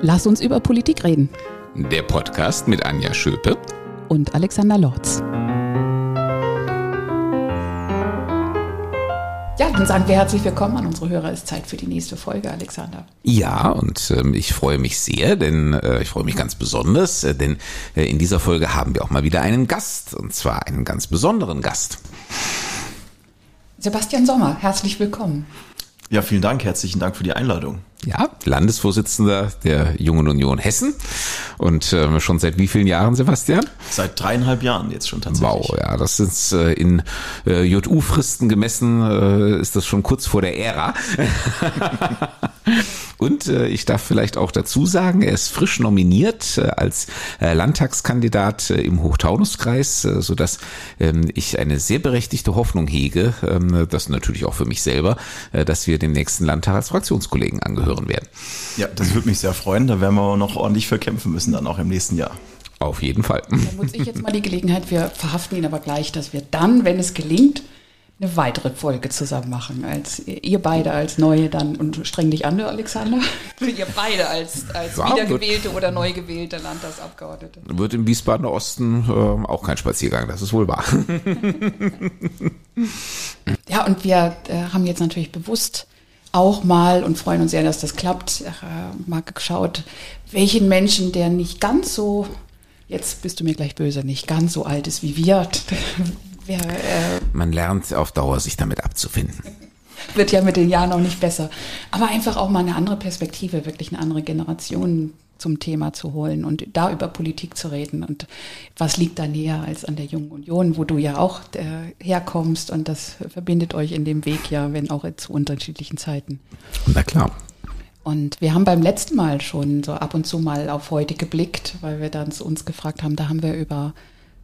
Lass uns über Politik reden. Der Podcast mit Anja Schöpe und Alexander Lorz. Ja, dann sagen wir herzlich willkommen an unsere Hörer. Es ist Zeit für die nächste Folge, Alexander. Ja, und ähm, ich freue mich sehr, denn äh, ich freue mich ganz besonders, äh, denn äh, in dieser Folge haben wir auch mal wieder einen Gast, und zwar einen ganz besonderen Gast. Sebastian Sommer, herzlich willkommen. Ja, vielen Dank, herzlichen Dank für die Einladung. Ja, Landesvorsitzender der Jungen Union Hessen. Und äh, schon seit wie vielen Jahren, Sebastian? Seit dreieinhalb Jahren jetzt schon tatsächlich. Wow, ja, das ist äh, in äh, JU-Fristen gemessen, äh, ist das schon kurz vor der Ära. Und äh, ich darf vielleicht auch dazu sagen, er ist frisch nominiert äh, als äh, Landtagskandidat im Hochtaunuskreis, äh, sodass ähm, ich eine sehr berechtigte Hoffnung hege, ähm, das natürlich auch für mich selber, dass wir dem nächsten Landtag als Fraktionskollegen angehören werden. Ja, das würde mich sehr freuen. Da werden wir noch ordentlich für kämpfen müssen dann auch im nächsten Jahr. Auf jeden Fall. Dann nutze ich jetzt mal die Gelegenheit, wir verhaften ihn aber gleich, dass wir dann, wenn es gelingt, eine weitere Folge zusammen machen. Als ihr beide als neue dann und streng dich an, Alexander. ihr beide als, als ja, wiedergewählte oder neu gewählte Landtagsabgeordnete. Wird im Wiesbadener Osten äh, auch kein Spaziergang, das ist wohl wahr. ja, und wir äh, haben jetzt natürlich bewusst auch mal und freuen uns sehr, dass das klappt, äh, mal geschaut, welchen Menschen, der nicht ganz so jetzt bist du mir gleich böse, nicht ganz so alt ist wie wir, Wer, äh, Man lernt auf Dauer, sich damit abzufinden. Wird ja mit den Jahren auch nicht besser. Aber einfach auch mal eine andere Perspektive, wirklich eine andere Generation zum Thema zu holen und da über Politik zu reden. Und was liegt da näher als an der Jungen Union, wo du ja auch äh, herkommst und das verbindet euch in dem Weg ja, wenn auch zu unterschiedlichen Zeiten. Na klar. Und wir haben beim letzten Mal schon so ab und zu mal auf heute geblickt, weil wir dann uns gefragt haben, da haben wir über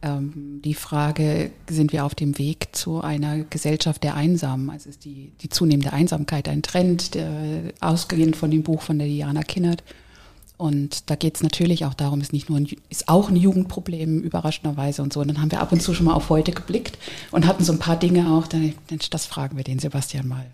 ähm, die Frage, sind wir auf dem Weg zu einer Gesellschaft der Einsamen? Also ist die, die zunehmende Einsamkeit ein Trend, der, ausgehend von dem Buch von der Diana Kinnert. Und da geht es natürlich auch darum, ist nicht nur ein, ist auch ein Jugendproblem, überraschenderweise und so. Und dann haben wir ab und zu schon mal auf heute geblickt und hatten so ein paar Dinge auch, dann, das fragen wir den Sebastian mal.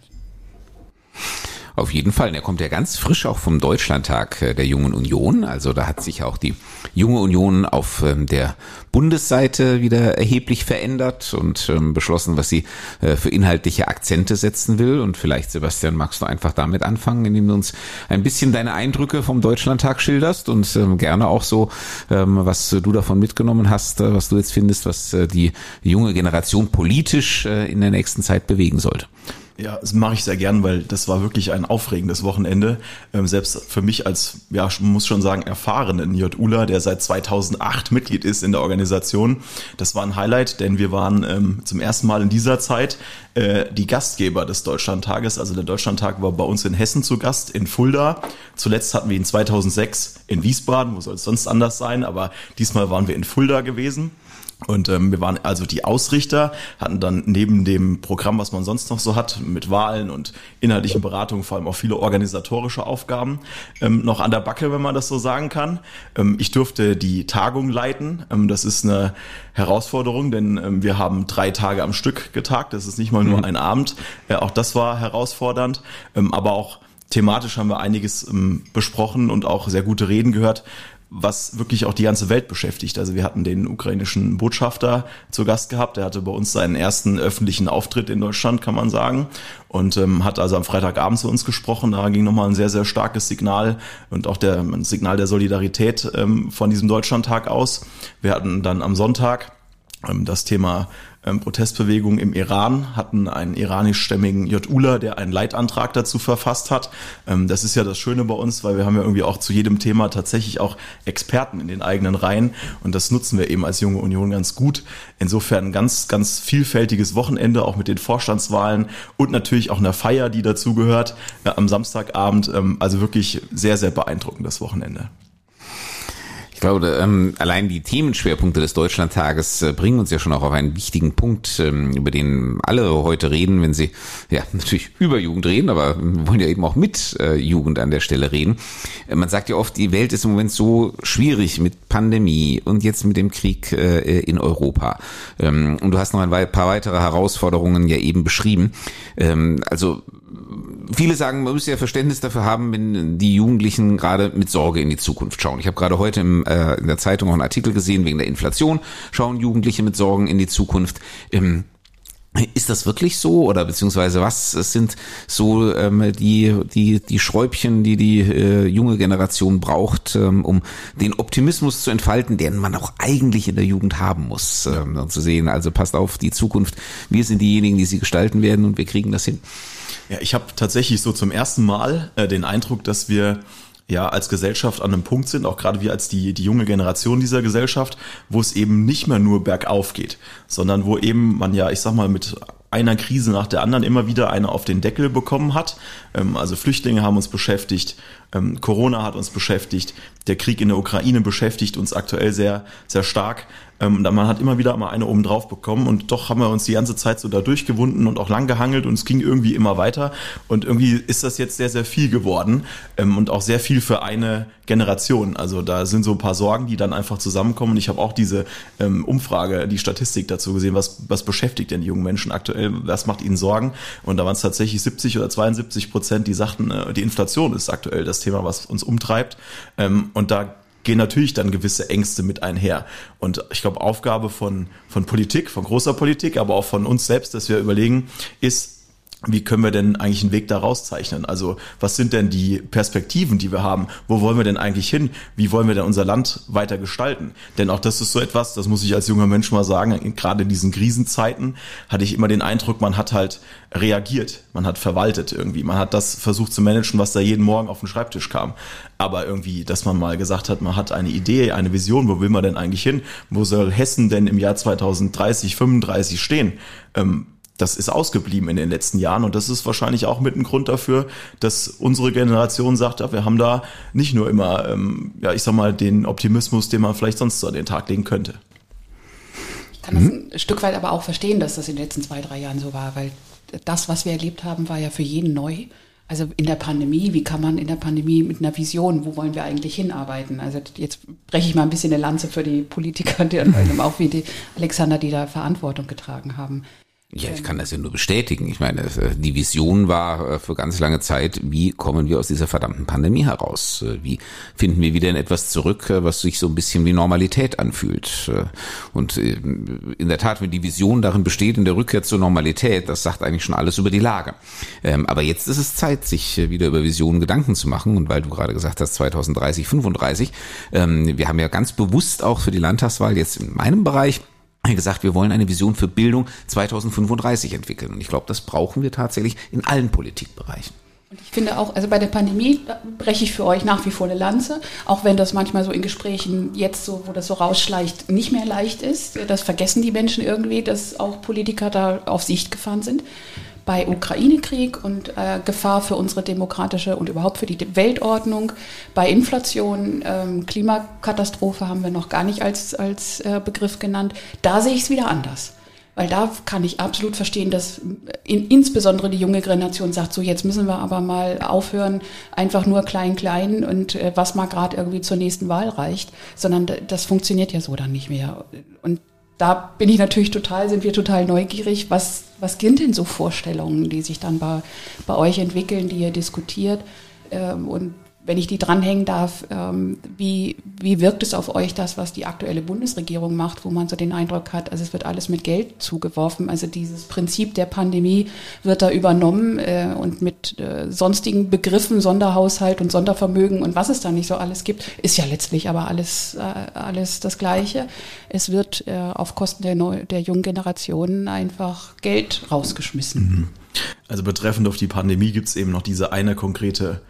Auf jeden Fall. Er kommt ja ganz frisch auch vom Deutschlandtag äh, der Jungen Union. Also da hat sich auch die Junge Union auf ähm, der Bundesseite wieder erheblich verändert und ähm, beschlossen, was sie äh, für inhaltliche Akzente setzen will. Und vielleicht, Sebastian, magst du einfach damit anfangen, indem du uns ein bisschen deine Eindrücke vom Deutschlandtag schilderst und ähm, gerne auch so, was du davon mitgenommen hast, äh, was du jetzt findest, was die junge Generation politisch in der nächsten Zeit bewegen sollte. Ja, das mache ich sehr gern, weil das war wirklich ein aufregendes Wochenende. Ähm, selbst für mich als, ja, muss schon sagen, erfahrenen JULA, der seit 2008 Mitglied ist in der Organisation. Das war ein Highlight, denn wir waren ähm, zum ersten Mal in dieser Zeit äh, die Gastgeber des Deutschlandtages. Also der Deutschlandtag war bei uns in Hessen zu Gast, in Fulda. Zuletzt hatten wir ihn 2006 in Wiesbaden, wo soll es sonst anders sein, aber diesmal waren wir in Fulda gewesen. Und ähm, wir waren also die Ausrichter, hatten dann neben dem Programm, was man sonst noch so hat, mit Wahlen und inhaltlichen Beratungen vor allem auch viele organisatorische Aufgaben ähm, noch an der Backe, wenn man das so sagen kann. Ähm, ich durfte die Tagung leiten. Ähm, das ist eine Herausforderung, denn ähm, wir haben drei Tage am Stück getagt. Das ist nicht mal nur mhm. ein Abend. Äh, auch das war herausfordernd, ähm, aber auch Thematisch haben wir einiges ähm, besprochen und auch sehr gute Reden gehört was wirklich auch die ganze Welt beschäftigt. Also wir hatten den ukrainischen Botschafter zu Gast gehabt, der hatte bei uns seinen ersten öffentlichen Auftritt in Deutschland, kann man sagen, und ähm, hat also am Freitagabend zu uns gesprochen. Da ging nochmal ein sehr, sehr starkes Signal und auch der ein Signal der Solidarität ähm, von diesem Deutschlandtag aus. Wir hatten dann am Sonntag ähm, das Thema Protestbewegungen im Iran hatten einen iranischstämmigen Jula, der einen Leitantrag dazu verfasst hat. Ähm, das ist ja das Schöne bei uns, weil wir haben ja irgendwie auch zu jedem Thema tatsächlich auch Experten in den eigenen Reihen und das nutzen wir eben als junge Union ganz gut. Insofern ganz, ganz vielfältiges Wochenende, auch mit den Vorstandswahlen und natürlich auch einer Feier, die dazugehört äh, am Samstagabend. Ähm, also wirklich sehr, sehr beeindruckendes Wochenende. Ich glaube, ähm, allein die Themenschwerpunkte des Deutschlandtages äh, bringen uns ja schon auch auf einen wichtigen Punkt, ähm, über den alle heute reden, wenn sie ja natürlich über Jugend reden, aber wir wollen ja eben auch mit äh, Jugend an der Stelle reden. Äh, man sagt ja oft, die Welt ist im Moment so schwierig mit Pandemie und jetzt mit dem Krieg in Europa. Ähm, und du hast noch ein paar weitere Herausforderungen ja eben beschrieben. Also viele sagen, man müsste ja Verständnis dafür haben, wenn die Jugendlichen gerade mit Sorge in die Zukunft schauen. Ich habe gerade heute im, äh, in der Zeitung auch einen Artikel gesehen, wegen der Inflation schauen Jugendliche mit Sorgen in die Zukunft. Ähm, ist das wirklich so oder beziehungsweise was sind so ähm, die die die Schräubchen, die die äh, junge Generation braucht, ähm, um den Optimismus zu entfalten, den man auch eigentlich in der Jugend haben muss, ähm, zu sehen. Also passt auf die Zukunft. Wir sind diejenigen, die sie gestalten werden und wir kriegen das hin. Ja, ich habe tatsächlich so zum ersten Mal äh, den Eindruck, dass wir ja als Gesellschaft an einem Punkt sind, auch gerade wir als die, die junge Generation dieser Gesellschaft, wo es eben nicht mehr nur bergauf geht, sondern wo eben man ja, ich sag mal, mit einer Krise nach der anderen immer wieder eine auf den Deckel bekommen hat. Ähm, also Flüchtlinge haben uns beschäftigt, ähm, Corona hat uns beschäftigt, der Krieg in der Ukraine beschäftigt uns aktuell sehr, sehr stark. Ähm, man hat immer wieder mal eine oben drauf bekommen und doch haben wir uns die ganze Zeit so da durchgewunden und auch lang gehangelt und es ging irgendwie immer weiter. Und irgendwie ist das jetzt sehr, sehr viel geworden ähm, und auch sehr viel für eine Generation. Also da sind so ein paar Sorgen, die dann einfach zusammenkommen. Und ich habe auch diese ähm, Umfrage, die Statistik dazu gesehen, was, was beschäftigt denn die jungen Menschen aktuell, was macht ihnen Sorgen? Und da waren es tatsächlich 70 oder 72 Prozent, die sagten, äh, die Inflation ist aktuell das Thema, was uns umtreibt. Ähm, und da gehen natürlich dann gewisse Ängste mit einher. Und ich glaube, Aufgabe von, von Politik, von großer Politik, aber auch von uns selbst, dass wir überlegen, ist, wie können wir denn eigentlich einen Weg da rauszeichnen? Also was sind denn die Perspektiven, die wir haben? Wo wollen wir denn eigentlich hin? Wie wollen wir denn unser Land weiter gestalten? Denn auch das ist so etwas, das muss ich als junger Mensch mal sagen, gerade in diesen Krisenzeiten hatte ich immer den Eindruck, man hat halt reagiert, man hat verwaltet irgendwie, man hat das versucht zu managen, was da jeden Morgen auf den Schreibtisch kam. Aber irgendwie, dass man mal gesagt hat, man hat eine Idee, eine Vision, wo will man denn eigentlich hin? Wo soll Hessen denn im Jahr 2030, 35 stehen? Ähm, das ist ausgeblieben in den letzten Jahren und das ist wahrscheinlich auch mit ein Grund dafür, dass unsere Generation sagt, ja, wir haben da nicht nur immer, ähm, ja, ich sag mal, den Optimismus, den man vielleicht sonst so an den Tag legen könnte. Ich kann mhm. das ein Stück weit aber auch verstehen, dass das in den letzten zwei, drei Jahren so war, weil das, was wir erlebt haben, war ja für jeden neu. Also in der Pandemie, wie kann man in der Pandemie mit einer Vision, wo wollen wir eigentlich hinarbeiten? Also jetzt breche ich mal ein bisschen eine Lanze für die Politiker, die auch wie die Alexander, die da Verantwortung getragen haben. Ja, ich kann das ja nur bestätigen. Ich meine, äh, die Vision war äh, für ganz lange Zeit, wie kommen wir aus dieser verdammten Pandemie heraus? Äh, wie finden wir wieder in etwas zurück, was sich so ein bisschen wie Normalität anfühlt? Und in der Tat, wenn die Vision darin besteht, in der Rückkehr zur Normalität, das sagt eigentlich schon alles über die Lage. Ähm, aber jetzt ist es Zeit, sich wieder über Visionen Gedanken zu machen. Und weil du gerade gesagt hast, 2030, 35, ähm, wir haben ja ganz bewusst auch für die Landtagswahl jetzt in meinem Bereich gesagt, wir wollen eine Vision für Bildung 2035 entwickeln. Und ich glaube, das brauchen wir tatsächlich in allen Politikbereichen. Und ich finde auch, also bei der Pandemie breche ich für euch nach wie vor eine Lanze, auch wenn das manchmal so in Gesprächen jetzt so, wo das so rausschleicht, nicht mehr leicht ist. Das vergessen die Menschen irgendwie, dass auch Politiker da auf Sicht gefahren sind bei Ukraine-Krieg und äh, Gefahr für unsere demokratische und überhaupt für die Weltordnung, bei Inflation, ähm, Klimakatastrophe haben wir noch gar nicht als, als äh, Begriff genannt. Da sehe ich es wieder anders. Weil da kann ich absolut verstehen, dass in, insbesondere die junge Generation sagt, so jetzt müssen wir aber mal aufhören, einfach nur klein, klein und äh, was mal gerade irgendwie zur nächsten Wahl reicht, sondern das funktioniert ja so dann nicht mehr. Und da bin ich natürlich total, sind wir total neugierig, was, was sind denn so Vorstellungen, die sich dann bei, bei euch entwickeln, die ihr diskutiert ähm, und wenn ich die dranhängen darf, ähm, wie, wie wirkt es auf euch das, was die aktuelle Bundesregierung macht, wo man so den Eindruck hat, also es wird alles mit Geld zugeworfen. Also dieses Prinzip der Pandemie wird da übernommen äh, und mit äh, sonstigen Begriffen, Sonderhaushalt und Sondervermögen und was es da nicht so alles gibt, ist ja letztlich aber alles, äh, alles das Gleiche. Es wird auf Kosten der, Neu der jungen Generationen einfach Geld rausgeschmissen. Mhm. Also betreffend auf die Pandemie gibt es eben noch diese eine konkrete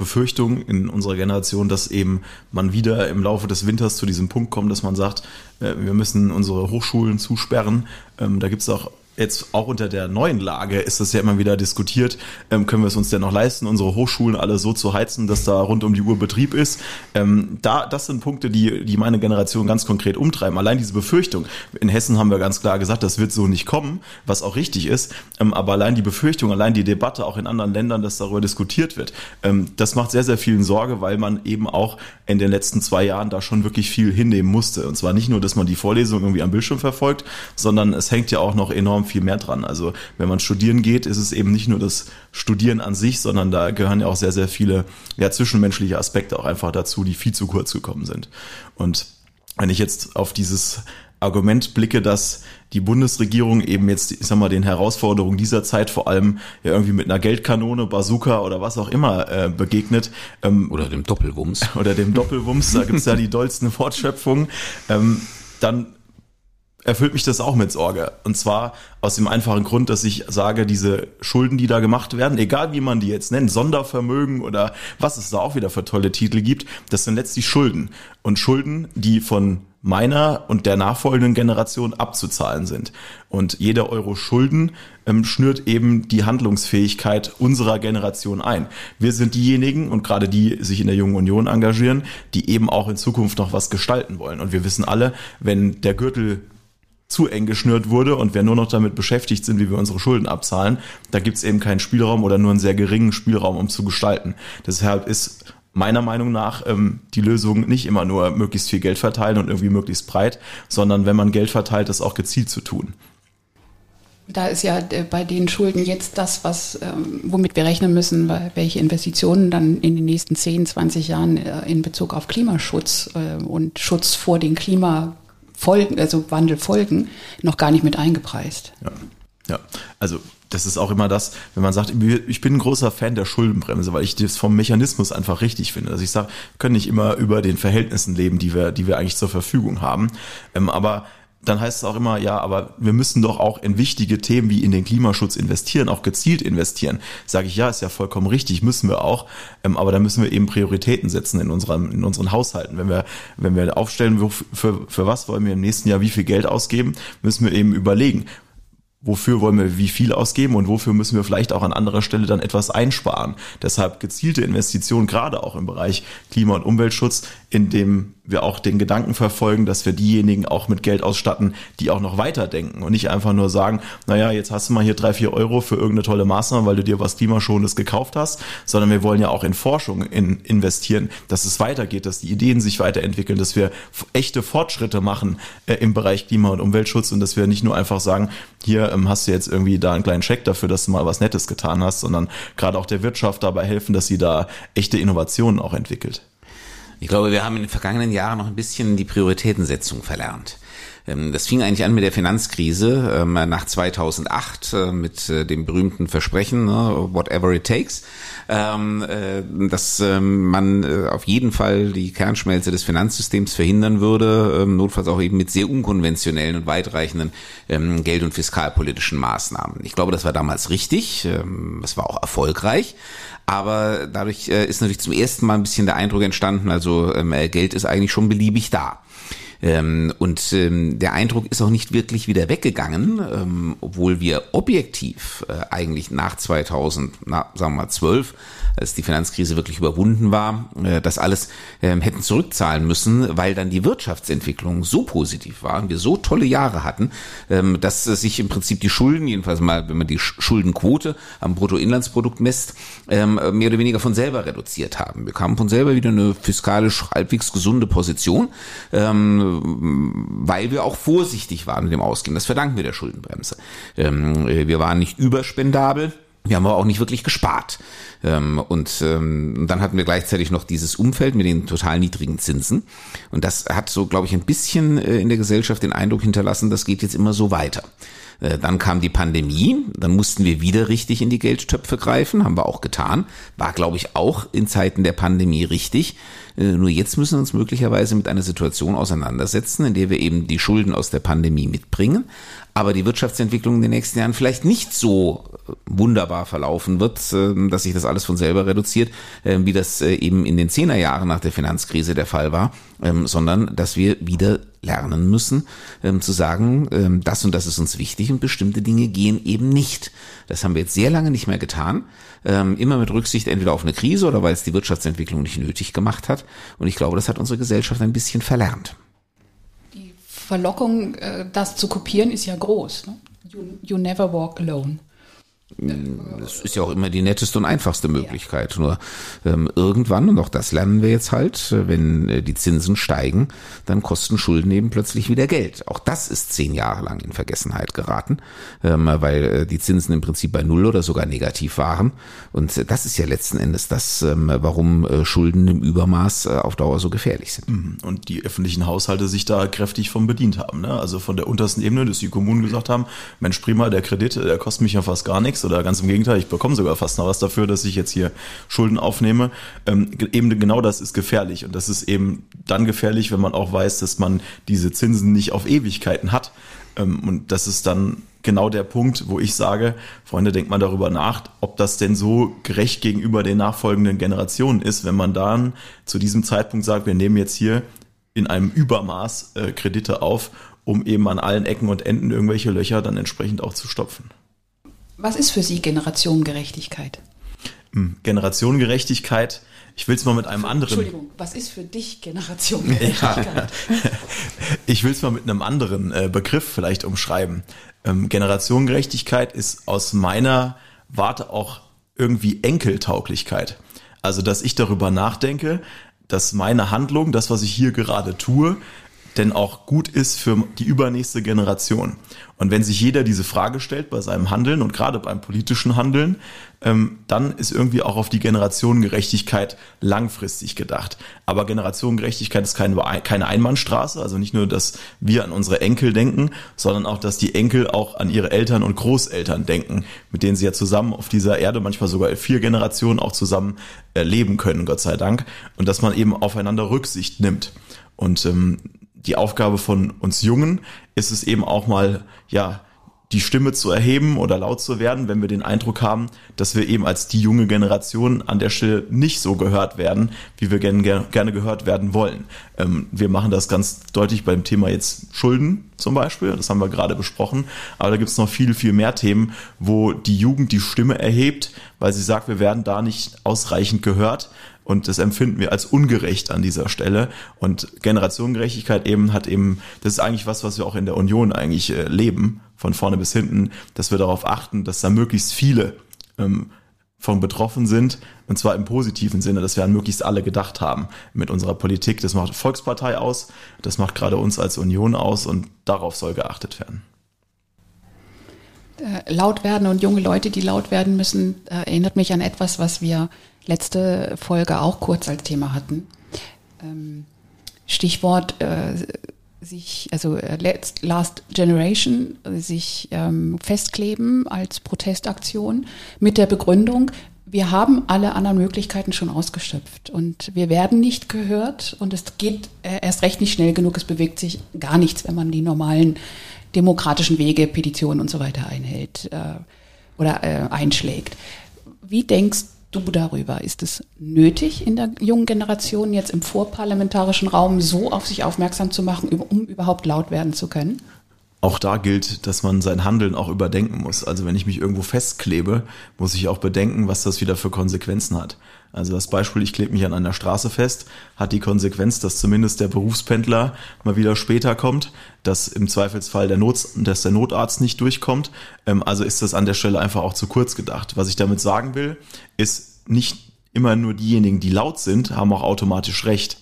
Befürchtung in unserer Generation, dass eben man wieder im Laufe des Winters zu diesem Punkt kommt, dass man sagt, äh, wir müssen unsere Hochschulen zusperren. Ähm, da gibt es auch jetzt auch unter der neuen Lage ist das ja immer wieder diskutiert, ähm, können wir es uns denn noch leisten, unsere Hochschulen alle so zu heizen, dass da rund um die Uhr Betrieb ist. Ähm, da, das sind Punkte, die, die meine Generation ganz konkret umtreiben. Allein diese Befürchtung. In Hessen haben wir ganz klar gesagt, das wird so nicht kommen, was auch richtig ist. Ähm, aber allein die Befürchtung, allein die Debatte auch in anderen Ländern, dass darüber diskutiert wird, ähm, das macht sehr, sehr vielen Sorge, weil man eben auch in den letzten zwei Jahren da schon wirklich viel hinnehmen musste. Und zwar nicht nur, dass man die Vorlesung irgendwie am Bildschirm verfolgt, sondern es hängt ja auch noch enorm viel mehr dran. Also wenn man studieren geht, ist es eben nicht nur das Studieren an sich, sondern da gehören ja auch sehr, sehr viele ja, zwischenmenschliche Aspekte auch einfach dazu, die viel zu kurz gekommen sind. Und wenn ich jetzt auf dieses Argument blicke, dass die Bundesregierung eben jetzt, ich sag mal, den Herausforderungen dieser Zeit vor allem ja irgendwie mit einer Geldkanone, Bazooka oder was auch immer äh, begegnet. Ähm, oder dem Doppelwumms. Oder dem Doppelwumms, da gibt's ja die dollsten Wortschöpfungen. Ähm, dann erfüllt mich das auch mit Sorge. Und zwar aus dem einfachen Grund, dass ich sage, diese Schulden, die da gemacht werden, egal wie man die jetzt nennt, Sondervermögen oder was es da auch wieder für tolle Titel gibt, das sind letztlich Schulden. Und Schulden, die von meiner und der nachfolgenden Generation abzuzahlen sind. Und jeder Euro Schulden ähm, schnürt eben die Handlungsfähigkeit unserer Generation ein. Wir sind diejenigen und gerade die sich in der Jungen Union engagieren, die eben auch in Zukunft noch was gestalten wollen. Und wir wissen alle, wenn der Gürtel zu eng geschnürt wurde und wir nur noch damit beschäftigt sind, wie wir unsere Schulden abzahlen, da gibt es eben keinen Spielraum oder nur einen sehr geringen Spielraum, um zu gestalten. Deshalb ist meiner Meinung nach ähm, die Lösung nicht immer nur möglichst viel Geld verteilen und irgendwie möglichst breit, sondern wenn man Geld verteilt, das auch gezielt zu tun. Da ist ja äh, bei den Schulden jetzt das, was, ähm, womit wir rechnen müssen, welche Investitionen dann in den nächsten 10, 20 Jahren äh, in Bezug auf Klimaschutz äh, und Schutz vor den Klimafolgen, also Wandelfolgen, noch gar nicht mit eingepreist. Ja, ja. also das ist auch immer das, wenn man sagt, ich bin ein großer Fan der Schuldenbremse, weil ich das vom Mechanismus einfach richtig finde. Also ich sage, können nicht immer über den Verhältnissen leben, die wir, die wir eigentlich zur Verfügung haben. Ähm, aber dann heißt es auch immer, ja, aber wir müssen doch auch in wichtige Themen wie in den Klimaschutz investieren, auch gezielt investieren. Sage ich, ja, ist ja vollkommen richtig, müssen wir auch. Ähm, aber da müssen wir eben Prioritäten setzen in, unserem, in unseren Haushalten. Wenn wir, wenn wir aufstellen, für, für was wollen wir im nächsten Jahr wie viel Geld ausgeben, müssen wir eben überlegen, wofür wollen wir wie viel ausgeben und wofür müssen wir vielleicht auch an anderer Stelle dann etwas einsparen. Deshalb gezielte Investitionen, gerade auch im Bereich Klima- und Umweltschutz, in dem wir auch den Gedanken verfolgen, dass wir diejenigen auch mit Geld ausstatten, die auch noch weiterdenken und nicht einfach nur sagen, naja, jetzt hast du mal hier drei, vier Euro für irgendeine tolle Maßnahme, weil du dir was Klimaschonendes gekauft hast, sondern wir wollen ja auch in Forschung in investieren, dass es weitergeht, dass die Ideen sich weiterentwickeln, dass wir echte Fortschritte machen äh, im Bereich Klima- und Umweltschutz und dass wir nicht nur einfach sagen, hier ähm, hast du jetzt irgendwie da einen kleinen Scheck dafür, dass du mal was Nettes getan hast, sondern gerade auch der Wirtschaft dabei helfen, dass sie da echte Innovationen auch entwickelt. Ich glaube, wir haben in den vergangenen Jahren noch ein bisschen die Prioritätensetzung verlernt. Ähm, das fing eigentlich an mit der Finanzkrise ähm, nach 2008 äh, mit äh, dem berühmten Versprechen, ne, whatever it takes, ähm, äh, dass man auf jeden Fall die Kernschmelze des Finanzsystems verhindern würde, notfalls auch eben mit sehr unkonventionellen und weitreichenden geld- und fiskalpolitischen Maßnahmen. Ich glaube, das war damals richtig, es war auch erfolgreich. Aber dadurch ist natürlich zum ersten Mal ein bisschen der Eindruck entstanden, also Geld ist eigentlich schon beliebig da. Ähm, und ähm, der Eindruck ist auch nicht wirklich wieder weggegangen, ähm, obwohl wir objektiv äh, eigentlich nach 2000, na, sagen wir mal 12, als die Finanzkrise wirklich überwunden war, äh, das alles ähm, hätten zurückzahlen müssen, weil dann die Wirtschaftsentwicklung so positiv war und wir so tolle Jahre hatten, ähm, dass sich im Prinzip die Schulden, jedenfalls mal, wenn man die Schuldenquote am Bruttoinlandsprodukt misst, ähm, mehr oder weniger von selber reduziert haben. Wir kamen von selber wieder eine fiskalisch halbwegs gesunde Position. Ähm, weil wir auch vorsichtig waren mit dem Ausgehen. Das verdanken wir der Schuldenbremse. Ähm, wir waren nicht überspendabel. Wir haben aber auch nicht wirklich gespart. Ähm, und ähm, dann hatten wir gleichzeitig noch dieses Umfeld mit den total niedrigen Zinsen. Und das hat so, glaube ich, ein bisschen äh, in der Gesellschaft den Eindruck hinterlassen, das geht jetzt immer so weiter. Äh, dann kam die Pandemie, dann mussten wir wieder richtig in die Geldtöpfe greifen, haben wir auch getan. War, glaube ich, auch in Zeiten der Pandemie richtig. Äh, nur jetzt müssen wir uns möglicherweise mit einer Situation auseinandersetzen, in der wir eben die Schulden aus der Pandemie mitbringen, aber die Wirtschaftsentwicklung in den nächsten Jahren vielleicht nicht so äh, wunderbar verlaufen wird, äh, dass sich das alles von selber reduziert, wie das eben in den Zehnerjahren nach der Finanzkrise der Fall war, ähm, sondern dass wir wieder lernen müssen, ähm, zu sagen, ähm, das und das ist uns wichtig und bestimmte Dinge gehen eben nicht. Das haben wir jetzt sehr lange nicht mehr getan, immer mit Rücksicht entweder auf eine Krise oder weil es die Wirtschaftsentwicklung nicht nötig gemacht hat. Und ich glaube, das hat unsere Gesellschaft ein bisschen verlernt. Verlockung, äh, das zu kopieren, ist ja groß. Ne? You, you never walk alone. Das ist ja auch immer die netteste und einfachste Möglichkeit. Ja. Nur ähm, irgendwann, und auch das lernen wir jetzt halt, äh, wenn äh, die Zinsen steigen, dann kosten Schulden eben plötzlich wieder Geld. Auch das ist zehn Jahre lang in Vergessenheit geraten, ähm, weil äh, die Zinsen im Prinzip bei Null oder sogar negativ waren. Und äh, das ist ja letzten Endes das, ähm, warum äh, Schulden im Übermaß auf Dauer so gefährlich sind. Mhm. Und die öffentlichen Haushalte sich da kräftig von bedient haben. Ne? Also von der untersten Ebene, dass die Kommunen gesagt haben, Mensch prima, der Kredit, der kostet mich ja fast gar nichts oder ganz im Gegenteil, ich bekomme sogar fast noch was dafür, dass ich jetzt hier Schulden aufnehme. Ähm, eben genau das ist gefährlich und das ist eben dann gefährlich, wenn man auch weiß, dass man diese Zinsen nicht auf Ewigkeiten hat. Ähm, und das ist dann genau der Punkt, wo ich sage, Freunde, denkt mal darüber nach, ob das denn so gerecht gegenüber den nachfolgenden Generationen ist, wenn man dann zu diesem Zeitpunkt sagt, wir nehmen jetzt hier in einem Übermaß äh, Kredite auf, um eben an allen Ecken und Enden irgendwelche Löcher dann entsprechend auch zu stopfen. Was ist für Sie Generationengerechtigkeit? Hm, Generationengerechtigkeit, ich will es mal mit einem anderen. Entschuldigung, was ist für dich Generationengerechtigkeit? ich will es mal mit einem anderen äh, Begriff vielleicht umschreiben. Ähm, Generationengerechtigkeit ist aus meiner Warte auch irgendwie Enkeltauglichkeit. Also, dass ich darüber nachdenke, dass meine Handlung, das, was ich hier gerade tue, denn auch gut ist für die übernächste Generation. Und wenn sich jeder diese Frage stellt bei seinem Handeln und gerade beim politischen Handeln, ähm, dann ist irgendwie auch auf die Generationengerechtigkeit langfristig gedacht. Aber Generationengerechtigkeit ist keine, Einbahnstraße, also nicht nur, dass wir an unsere Enkel denken, sondern auch, dass die Enkel auch an ihre Eltern und Großeltern denken, mit denen sie ja zusammen auf dieser Erde, manchmal sogar vier Generationen auch zusammen äh, leben können, Gott sei Dank. Und dass man eben aufeinander Rücksicht nimmt. Und ähm, die Aufgabe von uns Jungen ist es eben auch mal, ja, die Stimme zu erheben oder laut zu werden, wenn wir den Eindruck haben, dass wir eben als die junge Generation an der Stelle nicht so gehört werden, wie wir gerne, gerne gehört werden wollen. Ähm, wir machen das ganz deutlich beim Thema jetzt Schulden zum Beispiel, das haben wir gerade besprochen, aber da gibt es noch viel, viel mehr Themen, wo die Jugend die Stimme erhebt, weil sie sagt, wir werden da nicht ausreichend gehört und das empfinden wir als ungerecht an dieser Stelle. Und Generationengerechtigkeit eben hat eben, das ist eigentlich was, was wir auch in der Union eigentlich äh, leben, von vorne bis hinten, dass wir darauf achten, dass da möglichst viele ähm, von betroffen sind, und zwar im positiven Sinne, dass wir an möglichst alle gedacht haben mit unserer Politik. Das macht Volkspartei aus, das macht gerade uns als Union aus und darauf soll geachtet werden. Äh, laut werden und junge Leute, die laut werden müssen, äh, erinnert mich an etwas, was wir letzte Folge auch kurz als Thema hatten. Ähm, Stichwort äh, sich, also äh, Last Generation, sich ähm, festkleben als Protestaktion mit der Begründung, wir haben alle anderen Möglichkeiten schon ausgeschöpft und wir werden nicht gehört und es geht äh, erst recht nicht schnell genug, es bewegt sich gar nichts, wenn man die normalen demokratischen Wege, Petitionen und so weiter einhält äh, oder äh, einschlägt. Wie denkst du darüber? Ist es nötig, in der jungen Generation jetzt im vorparlamentarischen Raum so auf sich aufmerksam zu machen, um überhaupt laut werden zu können? Auch da gilt, dass man sein Handeln auch überdenken muss. Also wenn ich mich irgendwo festklebe, muss ich auch bedenken, was das wieder für Konsequenzen hat. Also das Beispiel, ich klebe mich an einer Straße fest, hat die Konsequenz, dass zumindest der Berufspendler mal wieder später kommt, dass im Zweifelsfall der, Not, dass der Notarzt nicht durchkommt. Ähm, also ist das an der Stelle einfach auch zu kurz gedacht. Was ich damit sagen will, ist nicht immer nur diejenigen, die laut sind, haben auch automatisch recht.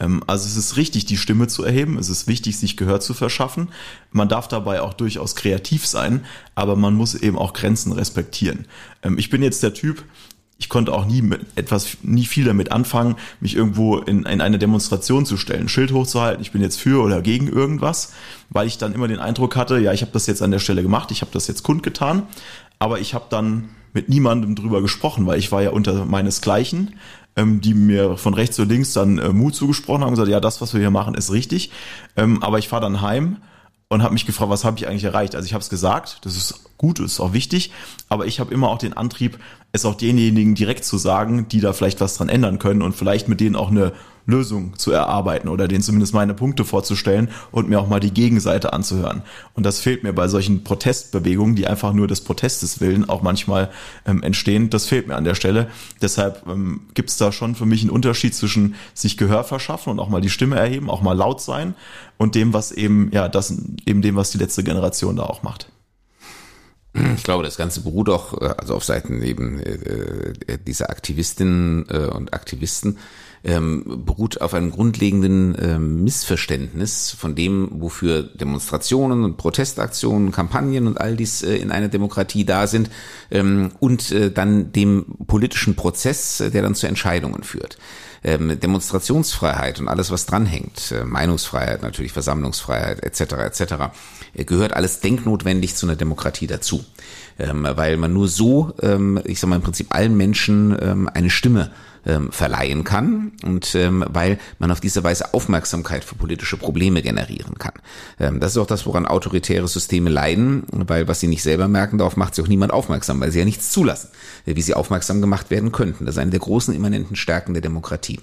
Ähm, also es ist richtig, die Stimme zu erheben. Es ist wichtig, sich Gehör zu verschaffen. Man darf dabei auch durchaus kreativ sein, aber man muss eben auch Grenzen respektieren. Ähm, ich bin jetzt der Typ, ich konnte auch nie mit etwas, nie viel damit anfangen, mich irgendwo in, in eine Demonstration zu stellen, ein Schild hochzuhalten, ich bin jetzt für oder gegen irgendwas, weil ich dann immer den Eindruck hatte, ja, ich habe das jetzt an der Stelle gemacht, ich habe das jetzt kundgetan, aber ich habe dann mit niemandem drüber gesprochen, weil ich war ja unter meinesgleichen ähm, die mir von rechts zu links dann äh, Mut zugesprochen haben und gesagt, ja, das, was wir hier machen, ist richtig. Ähm, aber ich fahre dann heim und habe mich gefragt, was habe ich eigentlich erreicht? Also ich habe es gesagt, das ist gut, ist auch wichtig, aber ich habe immer auch den Antrieb, es auch denjenigen direkt zu sagen, die da vielleicht was dran ändern können und vielleicht mit denen auch eine Lösung zu erarbeiten oder denen zumindest meine Punkte vorzustellen und mir auch mal die Gegenseite anzuhören. Und das fehlt mir bei solchen Protestbewegungen, die einfach nur des Protestes willen auch manchmal ähm, entstehen. Das fehlt mir an der Stelle. Deshalb ähm, gibt es da schon für mich einen Unterschied zwischen sich Gehör verschaffen und auch mal die Stimme erheben, auch mal laut sein und dem, was eben, ja, das eben dem, was die letzte Generation da auch macht. Ich glaube, das Ganze beruht auch äh, also auf Seiten eben äh, dieser Aktivistinnen äh, und Aktivisten ähm, beruht auf einem grundlegenden ähm, Missverständnis von dem, wofür Demonstrationen und Protestaktionen, Kampagnen und all dies äh, in einer Demokratie da sind ähm, und äh, dann dem politischen Prozess, äh, der dann zu Entscheidungen führt. Ähm, Demonstrationsfreiheit und alles, was dranhängt, äh, Meinungsfreiheit natürlich, Versammlungsfreiheit etc. etc. Äh, gehört alles denknotwendig zu einer Demokratie dazu, ähm, weil man nur so, ähm, ich sage mal im Prinzip allen Menschen ähm, eine Stimme ähm, verleihen kann und ähm, weil man auf diese Weise Aufmerksamkeit für politische Probleme generieren kann. Ähm, das ist auch das, woran autoritäre Systeme leiden, weil was sie nicht selber merken, darauf macht sie auch niemand aufmerksam, weil sie ja nichts zulassen, wie sie aufmerksam gemacht werden könnten. Das ist eine der großen immanenten Stärken der Demokratie.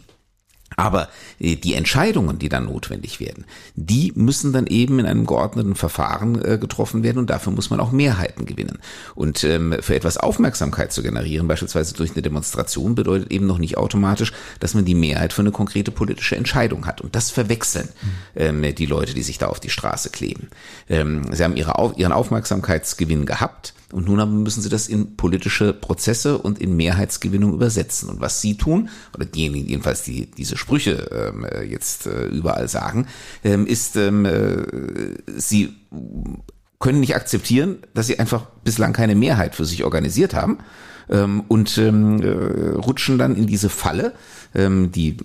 Aber äh, die Entscheidungen, die dann notwendig werden, die müssen dann eben in einem geordneten Verfahren äh, getroffen werden und dafür muss man auch Mehrheiten gewinnen. Und ähm, für etwas Aufmerksamkeit zu generieren, beispielsweise durch eine Demonstration, bedeutet eben noch nicht automatisch, dass man die Mehrheit für eine konkrete politische Entscheidung hat. Und das verwechseln ähm, die Leute, die sich da auf die Straße kleben. Ähm, sie haben ihre, ihren Aufmerksamkeitsgewinn gehabt und nun müssen sie das in politische Prozesse und in Mehrheitsgewinnung übersetzen. Und was sie tun, oder diejenigen jedenfalls, die diese Sprüche ähm, jetzt äh, überall sagen, ähm, ist, ähm, äh, sie können nicht akzeptieren, dass sie einfach bislang keine Mehrheit für sich organisiert haben ähm, und ähm, äh, rutschen dann in diese Falle, die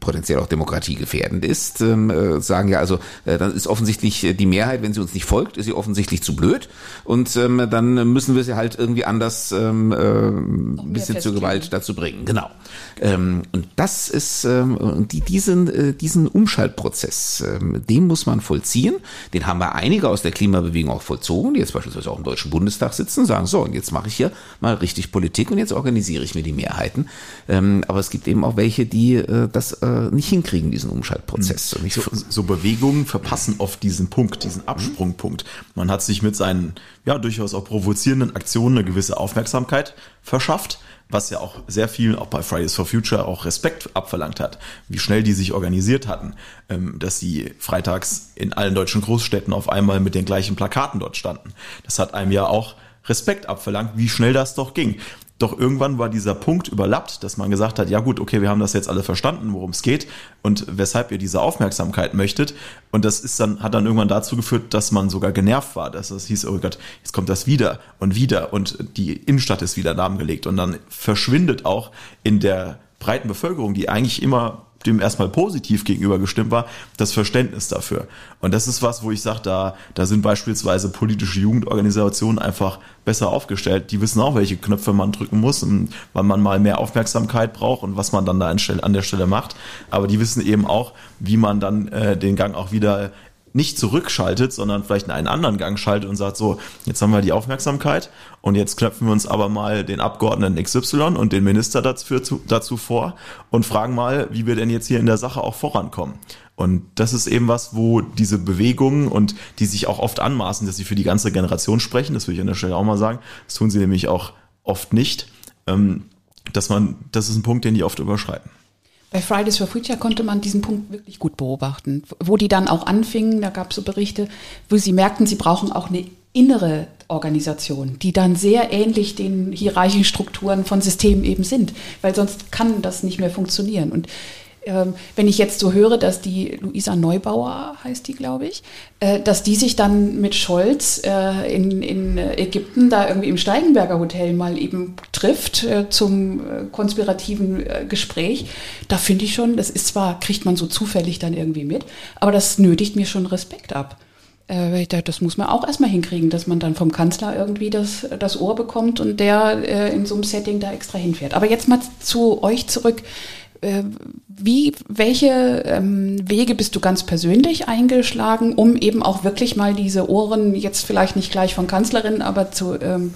potenziell auch demokratiegefährdend ist, ähm, äh, sagen ja also, äh, dann ist offensichtlich die Mehrheit, wenn sie uns nicht folgt, ist sie offensichtlich zu blöd und ähm, dann müssen wir sie halt irgendwie anders ähm, äh, ein bisschen zur Gewalt dazu bringen. Genau. Ähm, und das ist ähm, die, diesen, äh, diesen Umschaltprozess, ähm, den muss man vollziehen. Den haben wir einige aus der Klimabewegung auch vollzogen, die jetzt beispielsweise auch im Deutschen Bundestag sitzen, sagen so, und jetzt mache ich hier mal richtig Politik und jetzt organisiere ich mir die Mehrheiten. Ähm, aber es gibt eben auch welche, die äh, das äh, nicht hinkriegen, diesen Umschaltprozess. Mhm. So, so, Bewegungen verpassen oft diesen Punkt, diesen Absprungpunkt. Man hat sich mit seinen ja durchaus auch provozierenden Aktionen eine gewisse Aufmerksamkeit verschafft was ja auch sehr viel, auch bei Fridays for Future, auch Respekt abverlangt hat, wie schnell die sich organisiert hatten, ähm, dass sie freitags in allen deutschen Großstädten auf einmal mit den gleichen Plakaten dort standen. Das hat einem ja auch Respekt abverlangt, wie schnell das doch ging. Doch irgendwann war dieser Punkt überlappt, dass man gesagt hat, ja gut, okay, wir haben das jetzt alle verstanden, worum es geht und weshalb ihr diese Aufmerksamkeit möchtet. Und das ist dann, hat dann irgendwann dazu geführt, dass man sogar genervt war, dass es hieß, oh Gott, jetzt kommt das wieder und wieder und die Innenstadt ist wieder lahmgelegt. Und dann verschwindet auch in der breiten Bevölkerung, die eigentlich immer dem erstmal positiv gegenüber gestimmt war, das Verständnis dafür. Und das ist was, wo ich sage, da, da sind beispielsweise politische Jugendorganisationen einfach besser aufgestellt. Die wissen auch, welche Knöpfe man drücken muss und wann man mal mehr Aufmerksamkeit braucht und was man dann da an der Stelle macht. Aber die wissen eben auch, wie man dann äh, den Gang auch wieder nicht zurückschaltet, sondern vielleicht in einen anderen Gang schaltet und sagt so, jetzt haben wir die Aufmerksamkeit und jetzt knöpfen wir uns aber mal den Abgeordneten XY und den Minister dazu, dazu vor und fragen mal, wie wir denn jetzt hier in der Sache auch vorankommen. Und das ist eben was, wo diese Bewegungen und die sich auch oft anmaßen, dass sie für die ganze Generation sprechen, das will ich an der Stelle auch mal sagen, das tun sie nämlich auch oft nicht, ähm, dass man, das ist ein Punkt, den die oft überschreiten. Bei Fridays for Future konnte man diesen Punkt wirklich gut beobachten, wo die dann auch anfingen, da gab es so Berichte, wo sie merkten, sie brauchen auch eine innere Organisation, die dann sehr ähnlich den hierarchischen Strukturen von Systemen eben sind, weil sonst kann das nicht mehr funktionieren. Und ähm, wenn ich jetzt so höre, dass die Luisa Neubauer heißt die, glaube ich, äh, dass die sich dann mit Scholz äh, in, in Ägypten da irgendwie im Steigenberger Hotel mal eben trifft äh, zum äh, konspirativen äh, Gespräch, da finde ich schon, das ist zwar, kriegt man so zufällig dann irgendwie mit, aber das nötigt mir schon Respekt ab. Äh, das muss man auch erstmal hinkriegen, dass man dann vom Kanzler irgendwie das, das Ohr bekommt und der in so einem Setting da extra hinfährt. Aber jetzt mal zu euch zurück wie, welche ähm, Wege bist du ganz persönlich eingeschlagen, um eben auch wirklich mal diese Ohren jetzt vielleicht nicht gleich von Kanzlerin, aber zu, ähm,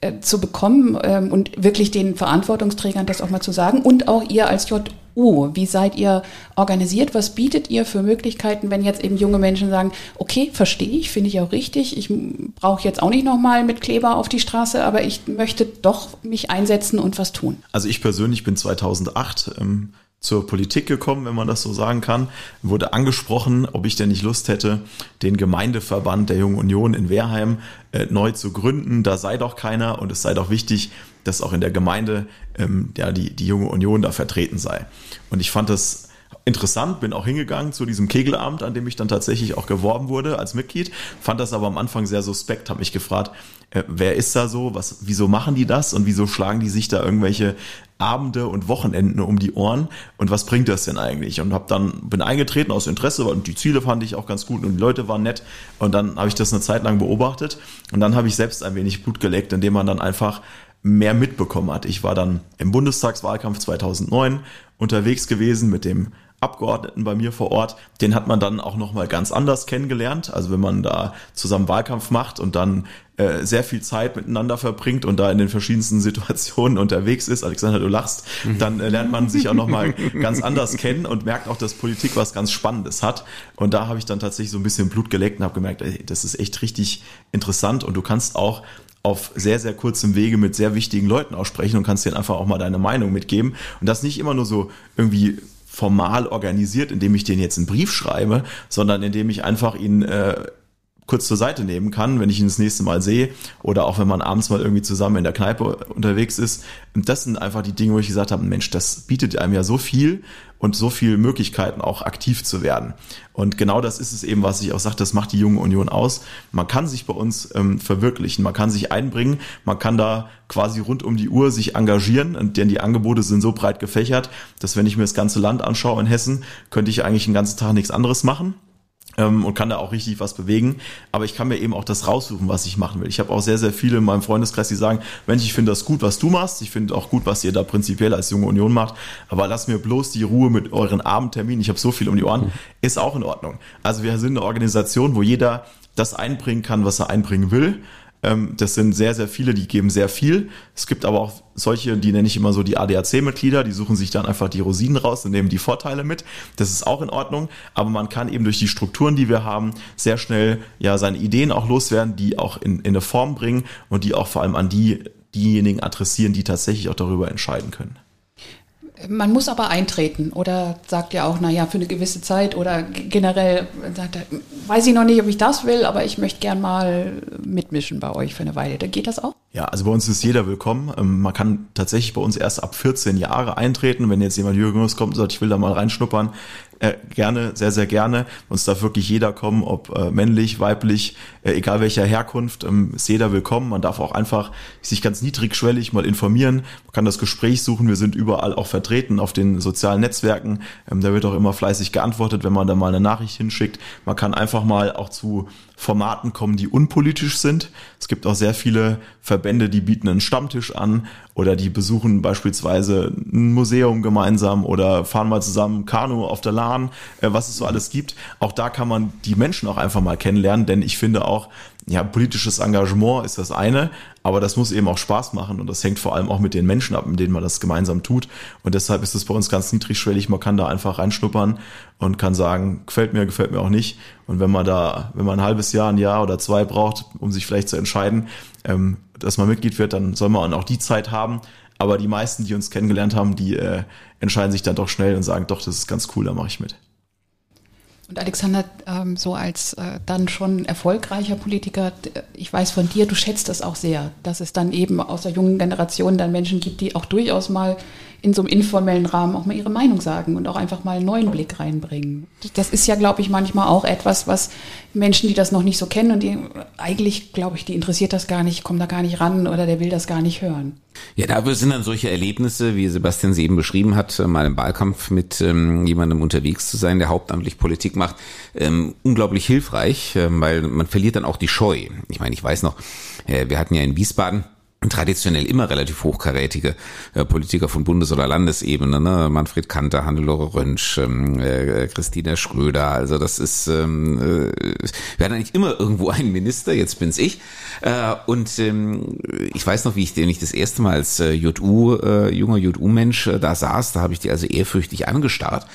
äh, zu bekommen ähm, und wirklich den Verantwortungsträgern das auch mal zu sagen und auch ihr als JU, wie seid ihr organisiert? Was bietet ihr für Möglichkeiten, wenn jetzt eben junge Menschen sagen, okay, verstehe ich, finde ich auch richtig, ich brauche jetzt auch nicht nochmal mit Kleber auf die Straße, aber ich möchte doch mich einsetzen und was tun. Also ich persönlich bin 2008 ähm, zur Politik gekommen, wenn man das so sagen kann, wurde angesprochen, ob ich denn nicht Lust hätte, den Gemeindeverband der Jungen Union in Wehrheim äh, neu zu gründen. Da sei doch keiner und es sei doch wichtig, dass auch in der Gemeinde ähm, ja, die, die Junge Union da vertreten sei. Und ich fand das interessant, bin auch hingegangen zu diesem Kegelabend, an dem ich dann tatsächlich auch geworben wurde als Mitglied, fand das aber am Anfang sehr suspekt, habe mich gefragt, äh, wer ist da so, was, wieso machen die das? Und wieso schlagen die sich da irgendwelche Abende und Wochenenden um die Ohren? Und was bringt das denn eigentlich? Und hab dann bin eingetreten aus Interesse und die Ziele fand ich auch ganz gut und die Leute waren nett. Und dann habe ich das eine Zeit lang beobachtet. Und dann habe ich selbst ein wenig Blut geleckt, indem man dann einfach mehr mitbekommen hat. Ich war dann im Bundestagswahlkampf 2009 unterwegs gewesen mit dem Abgeordneten bei mir vor Ort, den hat man dann auch nochmal ganz anders kennengelernt. Also wenn man da zusammen Wahlkampf macht und dann äh, sehr viel Zeit miteinander verbringt und da in den verschiedensten Situationen unterwegs ist, Alexander, du lachst, mhm. dann äh, lernt man sich auch nochmal ganz anders kennen und merkt auch, dass Politik was ganz Spannendes hat. Und da habe ich dann tatsächlich so ein bisschen Blut geleckt und habe gemerkt, ey, das ist echt richtig interessant und du kannst auch auf sehr, sehr kurzem Wege mit sehr wichtigen Leuten aussprechen und kannst denen einfach auch mal deine Meinung mitgeben. Und das nicht immer nur so irgendwie formal organisiert, indem ich denen jetzt einen Brief schreibe, sondern indem ich einfach ihn äh, kurz zur Seite nehmen kann, wenn ich ihn das nächste Mal sehe oder auch wenn man abends mal irgendwie zusammen in der Kneipe unterwegs ist. Und das sind einfach die Dinge, wo ich gesagt habe, Mensch, das bietet einem ja so viel und so viele Möglichkeiten auch aktiv zu werden. Und genau das ist es eben, was ich auch sage, das macht die junge Union aus. Man kann sich bei uns ähm, verwirklichen, man kann sich einbringen, man kann da quasi rund um die Uhr sich engagieren, denn die Angebote sind so breit gefächert, dass wenn ich mir das ganze Land anschaue in Hessen, könnte ich eigentlich den ganzen Tag nichts anderes machen ähm, und kann da auch richtig was bewegen. Aber ich kann mir eben auch das raussuchen, was ich machen will. Ich habe auch sehr, sehr viele in meinem Freundeskreis, die sagen, Mensch, ich finde das gut, was du machst. Ich finde auch gut, was ihr da prinzipiell als junge Union macht. Aber lass mir bloß die Ruhe mit euren Abendterminen. Ich habe so viel um die Ohren. Ist auch in Ordnung. Also wir sind eine Organisation, wo jeder das einbringen kann, was er einbringen will. Ähm, das sind sehr, sehr viele, die geben sehr viel. Es gibt aber auch solche, die nenne ich immer so die ADAC-Mitglieder, die suchen sich dann einfach die Rosinen raus und nehmen die Vorteile mit. Das ist auch in Ordnung, aber man kann eben durch die Strukturen, die wir haben, sehr schnell ja seine Ideen auch loswerden, die auch in, in eine Form bringen und die auch vor allem an die diejenigen adressieren, die tatsächlich auch darüber entscheiden können. Man muss aber eintreten oder sagt ja auch, naja, für eine gewisse Zeit oder generell sagt er, weiß ich noch nicht, ob ich das will, aber ich möchte gern mal mitmischen bei euch für eine Weile. Da geht das auch? Ja, also bei uns ist jeder willkommen. Ähm, man kann tatsächlich bei uns erst ab 14 Jahre eintreten. Wenn jetzt jemand Jüngeres kommt und sagt, ich will da mal reinschnuppern, äh, gerne, sehr, sehr gerne. Uns darf wirklich jeder kommen, ob äh, männlich, weiblich, äh, egal welcher Herkunft, ähm, ist jeder willkommen. Man darf auch einfach sich ganz niedrigschwellig mal informieren. Man kann das Gespräch suchen. Wir sind überall auch vertreten auf den sozialen Netzwerken. Ähm, da wird auch immer fleißig geantwortet, wenn man da mal eine Nachricht hinschickt. Man kann einfach mal auch zu Formaten kommen, die unpolitisch sind. Es gibt auch sehr viele Verbände, die bieten einen Stammtisch an oder die besuchen beispielsweise ein Museum gemeinsam oder fahren mal zusammen Kanu auf der Lahn, äh, was es so alles gibt. Auch da kann man die Menschen auch einfach mal kennenlernen, denn ich finde auch, ja, politisches Engagement ist das eine, aber das muss eben auch Spaß machen und das hängt vor allem auch mit den Menschen ab, mit denen man das gemeinsam tut. Und deshalb ist es bei uns ganz niedrigschwellig. Man kann da einfach reinschnuppern und kann sagen, gefällt mir, gefällt mir auch nicht. Und wenn man da, wenn man ein halbes Jahr, ein Jahr oder zwei braucht, um sich vielleicht zu entscheiden, ähm, dass man Mitglied wird, dann soll man auch die Zeit haben. Aber die meisten, die uns kennengelernt haben, die äh, entscheiden sich dann doch schnell und sagen, doch, das ist ganz cool, da mache ich mit. Und Alexander, ähm, so als äh, dann schon erfolgreicher Politiker, ich weiß von dir, du schätzt das auch sehr, dass es dann eben aus der jungen Generation dann Menschen gibt, die auch durchaus mal in so einem informellen Rahmen auch mal ihre Meinung sagen und auch einfach mal einen neuen Blick reinbringen. Das ist ja, glaube ich, manchmal auch etwas, was Menschen, die das noch nicht so kennen und die eigentlich, glaube ich, die interessiert das gar nicht, kommen da gar nicht ran oder der will das gar nicht hören. Ja, dafür sind dann solche Erlebnisse, wie Sebastian sie eben beschrieben hat, mal im Wahlkampf mit ähm, jemandem unterwegs zu sein, der hauptamtlich Politik macht, ähm, unglaublich hilfreich, ähm, weil man verliert dann auch die Scheu. Ich meine, ich weiß noch, äh, wir hatten ja in Wiesbaden traditionell immer relativ hochkarätige äh, Politiker von Bundes- oder Landesebene, ne? Manfred Kanter, Hannelore Rönsch, ähm, äh, Christina Schröder, also das ist, ähm, äh, wir hatten eigentlich immer irgendwo einen Minister, jetzt bin's ich, äh, und ähm, ich weiß noch, wie ich den nicht das erste Mal als äh, JU, äh, junger JU-Mensch äh, da saß, da habe ich die also ehrfürchtig angestarrt,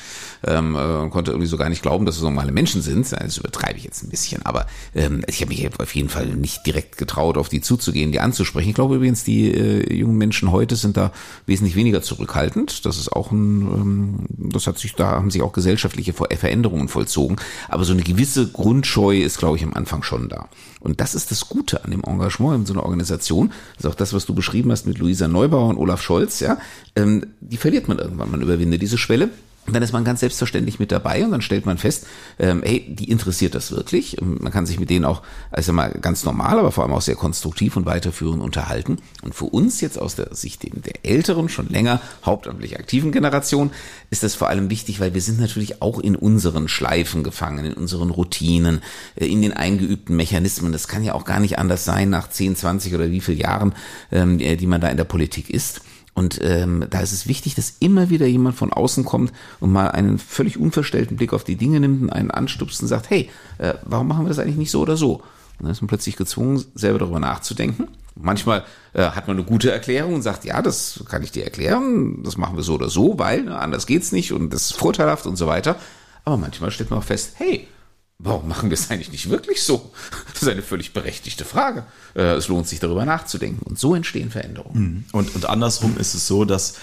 ähm, äh, konnte irgendwie so gar nicht glauben, dass es normale Menschen sind. Das übertreibe ich jetzt ein bisschen, aber ähm, ich habe mich auf jeden Fall nicht direkt getraut, auf die zuzugehen, die anzusprechen. Ich glaube, glaube übrigens, die äh, jungen Menschen heute sind da wesentlich weniger zurückhaltend. Das ist auch ein, ähm, das hat sich, da haben sich auch gesellschaftliche Veränderungen vollzogen. Aber so eine gewisse Grundscheu ist, glaube ich, am Anfang schon da. Und das ist das Gute an dem Engagement in so einer Organisation. Das ist auch das, was du beschrieben hast mit Luisa Neubauer und Olaf Scholz, ja. Ähm, die verliert man irgendwann. Man überwindet diese Schwelle. Und dann ist man ganz selbstverständlich mit dabei und dann stellt man fest, ähm, hey, die interessiert das wirklich. Man kann sich mit denen auch, also mal ganz normal, aber vor allem auch sehr konstruktiv und weiterführend unterhalten. Und für uns jetzt aus der Sicht der älteren, schon länger hauptamtlich aktiven Generation ist das vor allem wichtig, weil wir sind natürlich auch in unseren Schleifen gefangen, in unseren Routinen, äh, in den eingeübten Mechanismen. Das kann ja auch gar nicht anders sein nach 10, 20 oder wie viel Jahren, ähm, die man da in der Politik ist. Und ähm, da ist es wichtig, dass immer wieder jemand von außen kommt und mal einen völlig unverstellten Blick auf die Dinge nimmt und einen anstupst und sagt, hey, äh, warum machen wir das eigentlich nicht so oder so? Und dann ist man plötzlich gezwungen, selber darüber nachzudenken. Manchmal äh, hat man eine gute Erklärung und sagt, ja, das kann ich dir erklären, das machen wir so oder so, weil ne, anders geht's nicht und das ist vorteilhaft und so weiter. Aber manchmal stellt man auch fest, hey, Warum machen wir es eigentlich nicht wirklich so? Das ist eine völlig berechtigte Frage. Äh, es lohnt sich darüber nachzudenken. Und so entstehen Veränderungen. Mhm. Und, und andersrum ist es so, dass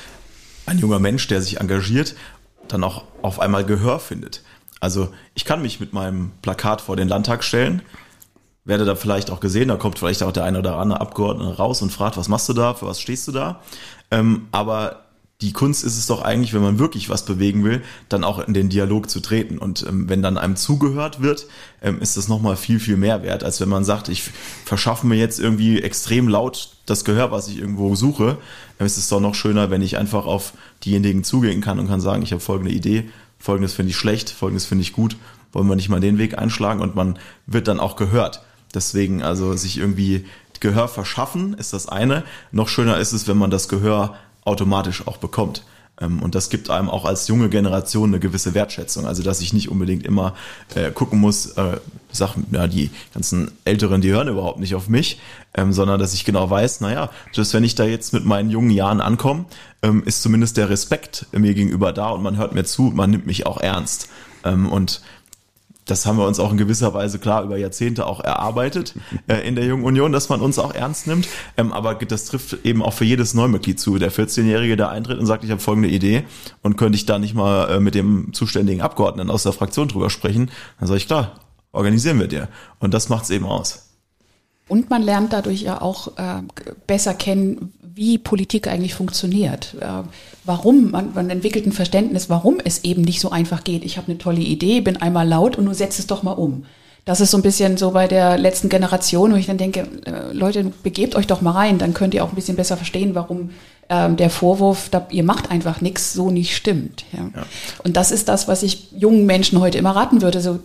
ein junger Mensch, der sich engagiert, dann auch auf einmal Gehör findet. Also ich kann mich mit meinem Plakat vor den Landtag stellen, werde da vielleicht auch gesehen, da kommt vielleicht auch der eine oder andere Abgeordnete raus und fragt, was machst du da, für was stehst du da? Ähm, aber die Kunst ist es doch eigentlich, wenn man wirklich was bewegen will, dann auch in den Dialog zu treten. Und ähm, wenn dann einem zugehört wird, ähm, ist das nochmal viel, viel mehr wert, als wenn man sagt, ich verschaffe mir jetzt irgendwie extrem laut das Gehör, was ich irgendwo suche. Dann ist es doch noch schöner, wenn ich einfach auf diejenigen zugehen kann und kann sagen, ich habe folgende Idee, folgendes finde ich schlecht, folgendes finde ich gut, wollen wir nicht mal den Weg einschlagen und man wird dann auch gehört. Deswegen also sich irgendwie Gehör verschaffen ist das eine. Noch schöner ist es, wenn man das Gehör automatisch auch bekommt. Ähm, und das gibt einem auch als junge Generation eine gewisse Wertschätzung. Also, dass ich nicht unbedingt immer äh, gucken muss, äh, sag, ja, die ganzen Älteren, die hören überhaupt nicht auf mich, ähm, sondern dass ich genau weiß, naja, dass wenn ich da jetzt mit meinen jungen Jahren ankomme, ähm, ist zumindest der Respekt mir gegenüber da und man hört mir zu, man nimmt mich auch ernst. Ähm, und das haben wir uns auch in gewisser Weise klar über Jahrzehnte auch erarbeitet äh, in der Jungen Union, dass man uns auch ernst nimmt. Ähm, aber das trifft eben auch für jedes Neumitglied zu. Der 14-Jährige, der eintritt und sagt, ich habe folgende Idee und könnte ich da nicht mal äh, mit dem zuständigen Abgeordneten aus der Fraktion drüber sprechen, dann sage ich, klar, organisieren wir dir. Und das macht's eben aus. Und man lernt dadurch ja auch äh, besser kennen, wie Politik eigentlich funktioniert. Äh, warum, man, man entwickelt ein Verständnis, warum es eben nicht so einfach geht. Ich habe eine tolle Idee, bin einmal laut und du setzt es doch mal um. Das ist so ein bisschen so bei der letzten Generation, wo ich dann denke, äh, Leute, begebt euch doch mal rein, dann könnt ihr auch ein bisschen besser verstehen, warum ähm, der Vorwurf, da, ihr macht einfach nichts, so nicht stimmt. Ja. ja. Und das ist das, was ich jungen Menschen heute immer raten würde. So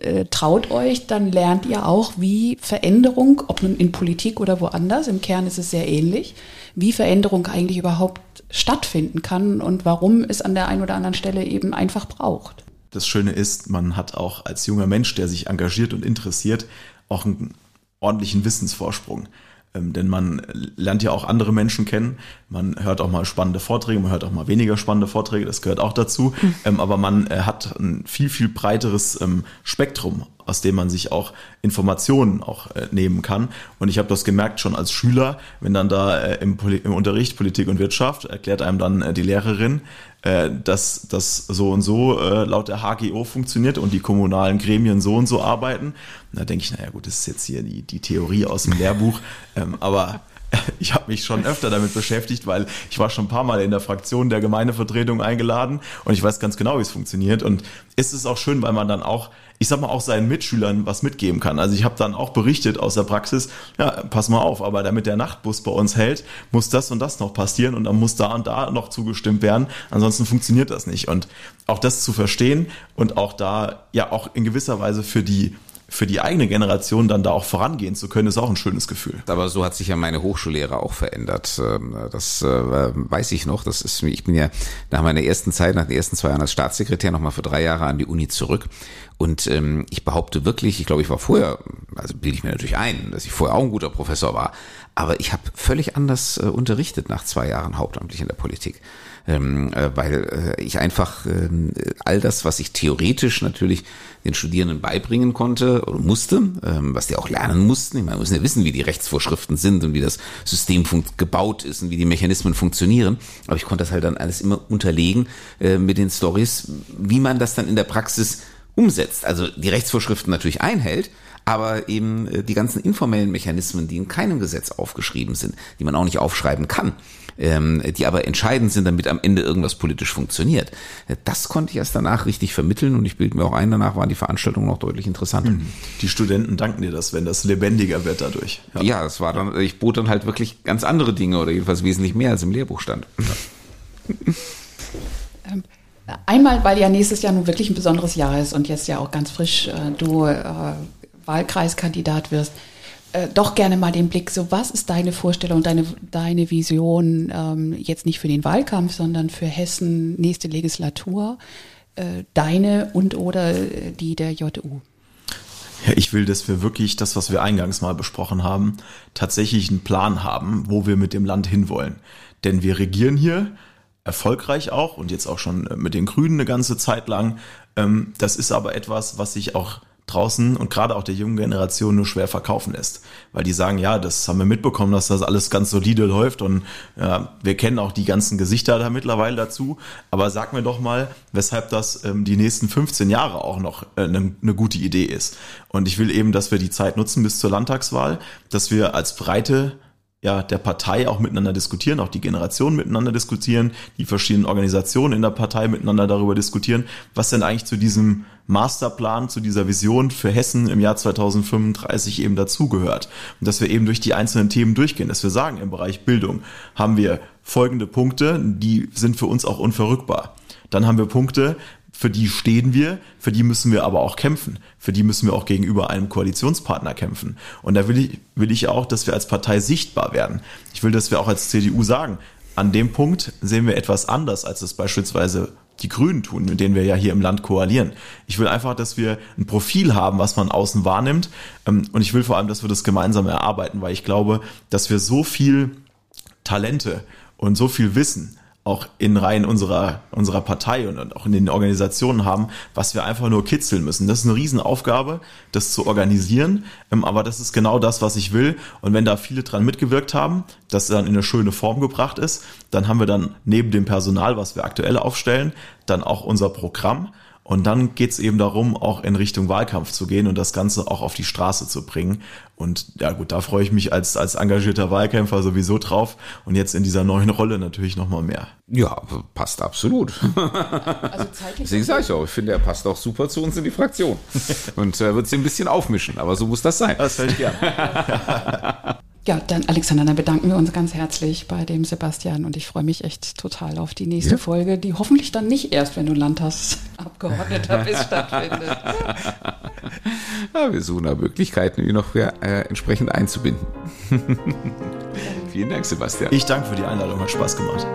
äh, traut euch, dann lernt ihr auch, wie Veränderung, ob nun in Politik oder woanders, im Kern ist es sehr ähnlich, wie Veränderung eigentlich überhaupt stattfinden kann und warum es an der einen oder anderen Stelle eben einfach braucht. Das Schöne ist, man hat auch als junger Mensch, der sich engagiert und interessiert, auch einen ordentlichen Wissensvorsprung. Ähm, denn man lernt ja auch andere Menschen kennen. Man hört auch mal spannende Vorträge, man hört auch mal weniger spannende Vorträge, das gehört auch dazu. Mhm. Ähm, aber man äh, hat ein viel, viel breiteres ähm, Spektrum, aus dem man sich auch Informationen auch äh, nehmen kann. Und ich habe das gemerkt schon als Schüler, wenn dann da äh, im, im, Unterricht Politik und Wirtschaft erklärt einem dann äh, die Lehrerin, äh, dass das so und so äh, laut der HGO funktioniert und die kommunalen Gremien so und so arbeiten. da denke ich, naja gut, das ist jetzt hier die, die Theorie aus dem Lehrbuch. Ähm, aber ich habe mich schon öfter damit beschäftigt, weil ich war schon ein paar Mal in der Fraktion der Gemeindevertretung eingeladen und ich weiß ganz genau, wie es funktioniert. Und ist es auch schön, weil man dann auch, ich sag mal, auch seinen Mitschülern was mitgeben kann. Also ich habe dann auch berichtet aus der Praxis, ja, pass mal auf, aber damit der Nachtbus bei uns hält, muss das und das noch passieren und dann muss da und da noch zugestimmt werden. Ansonsten funktioniert das nicht. Und auch das zu verstehen und auch da ja auch in gewisser Weise für die für die eigene Generation dann da auch vorangehen zu können, ist auch ein schönes Gefühl. Aber so hat sich ja meine Hochschullehre auch verändert. Ähm, das äh, weiß ich noch. Das ist, ich bin ja nach meiner ersten Zeit, nach den ersten zwei Jahren als Staatssekretär nochmal für drei Jahre an die Uni zurück. Und ähm, ich behaupte wirklich, ich glaube, ich war vorher, also bilde ich mir natürlich ein, dass ich vorher auch ein guter Professor war, aber ich habe völlig anders äh, unterrichtet nach zwei Jahren hauptamtlich in der Politik. Ähm, äh, weil äh, ich einfach äh, all das, was ich theoretisch natürlich den Studierenden beibringen konnte oder musste, ähm, was die auch lernen mussten. Ich meine, wir müssen ja wissen, wie die Rechtsvorschriften sind und wie das System gebaut ist und wie die Mechanismen funktionieren. Aber ich konnte das halt dann alles immer unterlegen äh, mit den Stories, wie man das dann in der Praxis umsetzt. Also die Rechtsvorschriften natürlich einhält, aber eben äh, die ganzen informellen Mechanismen, die in keinem Gesetz aufgeschrieben sind, die man auch nicht aufschreiben kann, ähm, die aber entscheidend sind, damit am Ende irgendwas politisch funktioniert. Äh, das konnte ich erst danach richtig vermitteln und ich bilde mir auch ein, danach waren die Veranstaltungen noch deutlich interessanter. Mhm. Die Studenten danken dir das, wenn das lebendiger wird dadurch. Ja, ja es war dann, ich bot dann halt wirklich ganz andere Dinge oder jedenfalls wesentlich mehr als im Lehrbuch stand. Ja. Ähm, einmal, weil ja nächstes Jahr nun wirklich ein besonderes Jahr ist und jetzt ja auch ganz frisch äh, du äh, Wahlkreiskandidat wirst, äh, doch gerne mal den Blick, so was ist deine Vorstellung, deine, deine Vision, ähm, jetzt nicht für den Wahlkampf, sondern für Hessen nächste Legislatur, äh, deine und oder äh, die der JU? Ja, ich will, dass wir wirklich das, was wir eingangs mal besprochen haben, tatsächlich einen Plan haben, wo wir mit dem Land hinwollen. Denn wir regieren hier erfolgreich auch und jetzt auch schon mit den Grünen eine ganze Zeit lang. Ähm, das ist aber etwas, was sich auch draußen und gerade auch der jungen Generation nur schwer verkaufen lässt. Weil die sagen, ja, das haben wir mitbekommen, dass das alles ganz solide läuft und ja, wir kennen auch die ganzen Gesichter da mittlerweile dazu. Aber sag mir doch mal, weshalb das ähm, die nächsten 15 Jahre auch noch eine äh, ne gute Idee ist. Und ich will eben, dass wir die Zeit nutzen bis zur Landtagswahl, dass wir als breite ja, der Partei auch miteinander diskutieren, auch die Generationen miteinander diskutieren, die verschiedenen Organisationen in der Partei miteinander darüber diskutieren, was denn eigentlich zu diesem Masterplan, zu dieser Vision für Hessen im Jahr 2035 eben dazugehört. Und dass wir eben durch die einzelnen Themen durchgehen, dass wir sagen, im Bereich Bildung haben wir folgende Punkte, die sind für uns auch unverrückbar. Dann haben wir Punkte, für die stehen wir, für die müssen wir aber auch kämpfen. Für die müssen wir auch gegenüber einem Koalitionspartner kämpfen. Und da will ich, will ich auch, dass wir als Partei sichtbar werden. Ich will, dass wir auch als CDU sagen, an dem Punkt sehen wir etwas anders, als es beispielsweise die Grünen tun, mit denen wir ja hier im Land koalieren. Ich will einfach, dass wir ein Profil haben, was man außen wahrnimmt. Ähm, und ich will vor allem, dass wir das gemeinsam erarbeiten, weil ich glaube, dass wir so viel Talente und so viel Wissen auch in Reihen unserer, unserer Partei und auch in den Organisationen haben, was wir einfach nur kitzeln müssen. Das ist eine Riesenaufgabe, das zu organisieren, ähm, aber das ist genau das, was ich will. Und wenn da viele dran mitgewirkt haben, dass dann in eine schöne Form gebracht ist, dann haben wir dann neben dem Personal, was wir aktuell aufstellen, dann auch unser Programm und dann geht's eben darum, auch in Richtung Wahlkampf zu gehen und das Ganze auch auf die Straße zu bringen. Und ja gut, da freue ich mich als, als engagierter Wahlkämpfer sowieso drauf und jetzt in dieser neuen Rolle natürlich nochmal mehr. Ja, passt absolut. Also Deswegen sage ich auch, ich finde, er passt auch super zu uns in die Fraktion. Und er äh, wird sie ein bisschen aufmischen, aber so muss das sein. Das höre ich gern. Ja, dann Alexander, dann bedanken wir uns ganz herzlich bei dem Sebastian und ich freue mich echt total auf die nächste ja. Folge, die hoffentlich dann nicht erst, wenn du Landtagsabgeordneter bist, stattfindet. Ja, wir suchen da Möglichkeiten, ihn noch äh, entsprechend einzubinden. Vielen Dank, Sebastian. Ich danke für die Einladung, hat Spaß gemacht.